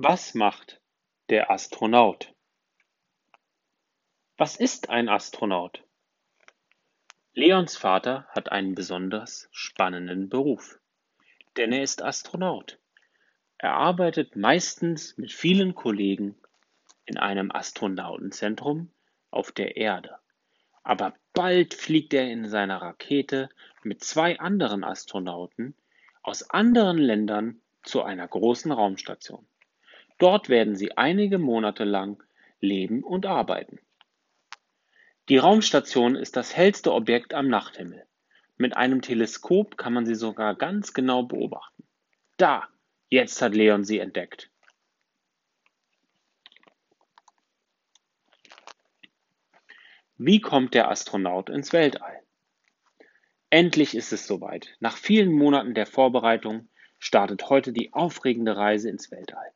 Was macht der Astronaut? Was ist ein Astronaut? Leons Vater hat einen besonders spannenden Beruf, denn er ist Astronaut. Er arbeitet meistens mit vielen Kollegen in einem Astronautenzentrum auf der Erde. Aber bald fliegt er in seiner Rakete mit zwei anderen Astronauten aus anderen Ländern zu einer großen Raumstation. Dort werden sie einige Monate lang leben und arbeiten. Die Raumstation ist das hellste Objekt am Nachthimmel. Mit einem Teleskop kann man sie sogar ganz genau beobachten. Da, jetzt hat Leon sie entdeckt. Wie kommt der Astronaut ins Weltall? Endlich ist es soweit. Nach vielen Monaten der Vorbereitung startet heute die aufregende Reise ins Weltall.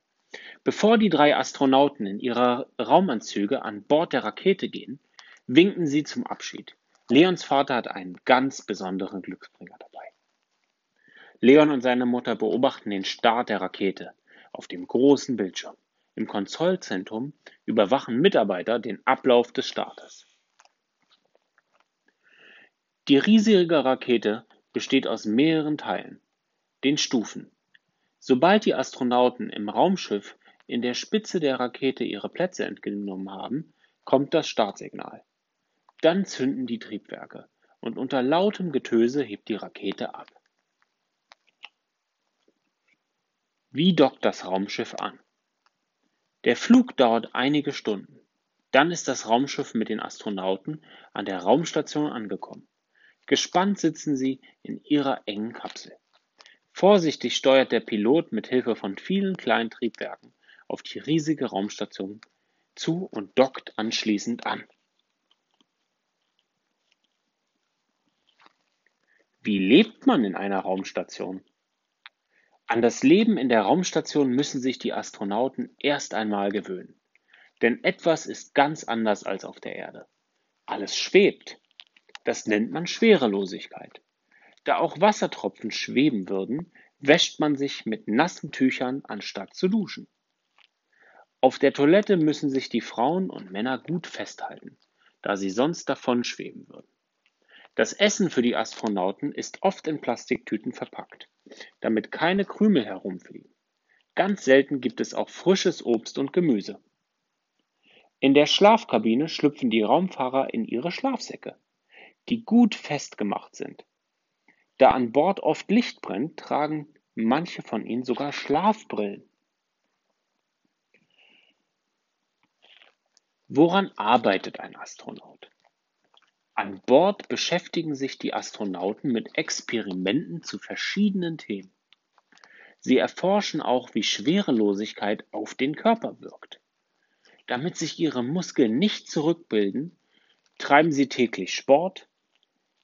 Bevor die drei Astronauten in ihre Raumanzüge an Bord der Rakete gehen, winken sie zum Abschied. Leons Vater hat einen ganz besonderen Glücksbringer dabei. Leon und seine Mutter beobachten den Start der Rakete auf dem großen Bildschirm. Im Kontrollzentrum überwachen Mitarbeiter den Ablauf des Startes. Die riesige Rakete besteht aus mehreren Teilen, den Stufen. Sobald die Astronauten im Raumschiff in der Spitze der Rakete ihre Plätze entgenommen haben, kommt das Startsignal. Dann zünden die Triebwerke und unter lautem Getöse hebt die Rakete ab. Wie dockt das Raumschiff an? Der Flug dauert einige Stunden. Dann ist das Raumschiff mit den Astronauten an der Raumstation angekommen. Gespannt sitzen sie in ihrer engen Kapsel. Vorsichtig steuert der Pilot mit Hilfe von vielen kleinen Triebwerken auf die riesige Raumstation zu und dockt anschließend an. Wie lebt man in einer Raumstation? An das Leben in der Raumstation müssen sich die Astronauten erst einmal gewöhnen. Denn etwas ist ganz anders als auf der Erde. Alles schwebt. Das nennt man Schwerelosigkeit. Da auch Wassertropfen schweben würden, wäscht man sich mit nassen Tüchern, anstatt zu duschen. Auf der Toilette müssen sich die Frauen und Männer gut festhalten, da sie sonst davon schweben würden. Das Essen für die Astronauten ist oft in Plastiktüten verpackt, damit keine Krümel herumfliegen. Ganz selten gibt es auch frisches Obst und Gemüse. In der Schlafkabine schlüpfen die Raumfahrer in ihre Schlafsäcke die gut festgemacht sind. Da an Bord oft Licht brennt, tragen manche von ihnen sogar Schlafbrillen. Woran arbeitet ein Astronaut? An Bord beschäftigen sich die Astronauten mit Experimenten zu verschiedenen Themen. Sie erforschen auch, wie Schwerelosigkeit auf den Körper wirkt. Damit sich ihre Muskeln nicht zurückbilden, treiben sie täglich Sport,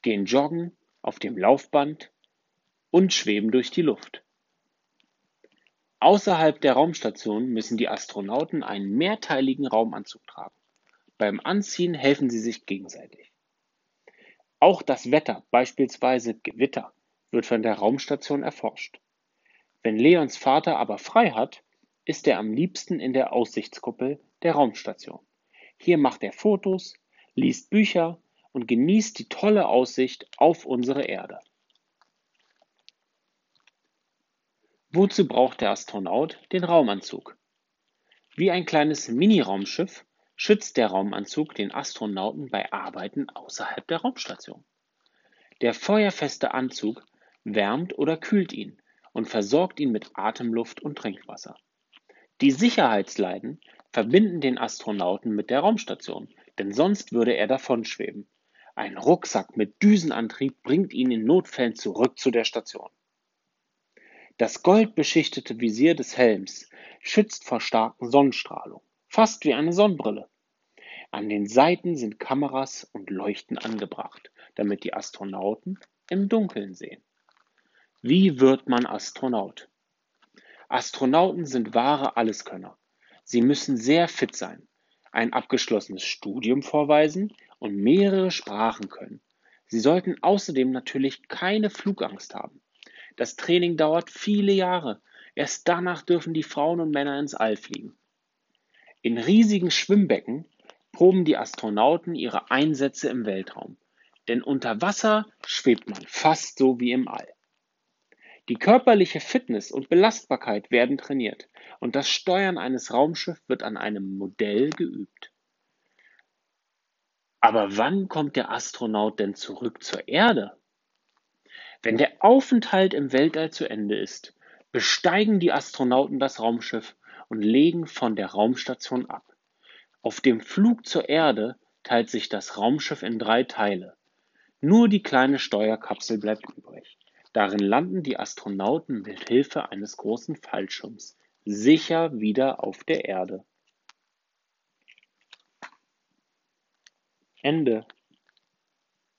gehen joggen auf dem Laufband und schweben durch die Luft. Außerhalb der Raumstation müssen die Astronauten einen mehrteiligen Raumanzug tragen. Beim Anziehen helfen sie sich gegenseitig. Auch das Wetter, beispielsweise Gewitter, wird von der Raumstation erforscht. Wenn Leons Vater aber frei hat, ist er am liebsten in der Aussichtskuppel der Raumstation. Hier macht er Fotos, liest Bücher und genießt die tolle Aussicht auf unsere Erde. Wozu braucht der Astronaut den Raumanzug? Wie ein kleines Mini-Raumschiff schützt der Raumanzug den Astronauten bei Arbeiten außerhalb der Raumstation. Der feuerfeste Anzug wärmt oder kühlt ihn und versorgt ihn mit Atemluft und Trinkwasser. Die Sicherheitsleiden verbinden den Astronauten mit der Raumstation, denn sonst würde er davonschweben. Ein Rucksack mit Düsenantrieb bringt ihn in Notfällen zurück zu der Station. Das goldbeschichtete Visier des Helms schützt vor starken Sonnenstrahlung, fast wie eine Sonnenbrille. An den Seiten sind Kameras und Leuchten angebracht, damit die Astronauten im Dunkeln sehen. Wie wird man Astronaut? Astronauten sind wahre Alleskönner. Sie müssen sehr fit sein, ein abgeschlossenes Studium vorweisen und mehrere Sprachen können. Sie sollten außerdem natürlich keine Flugangst haben. Das Training dauert viele Jahre. Erst danach dürfen die Frauen und Männer ins All fliegen. In riesigen Schwimmbecken proben die Astronauten ihre Einsätze im Weltraum, denn unter Wasser schwebt man fast so wie im All. Die körperliche Fitness und Belastbarkeit werden trainiert und das Steuern eines Raumschiffs wird an einem Modell geübt. Aber wann kommt der Astronaut denn zurück zur Erde? Wenn der Aufenthalt im Weltall zu Ende ist, besteigen die Astronauten das Raumschiff und legen von der Raumstation ab. Auf dem Flug zur Erde teilt sich das Raumschiff in drei Teile. Nur die kleine Steuerkapsel bleibt übrig. Darin landen die Astronauten mit Hilfe eines großen Fallschirms sicher wieder auf der Erde. Ende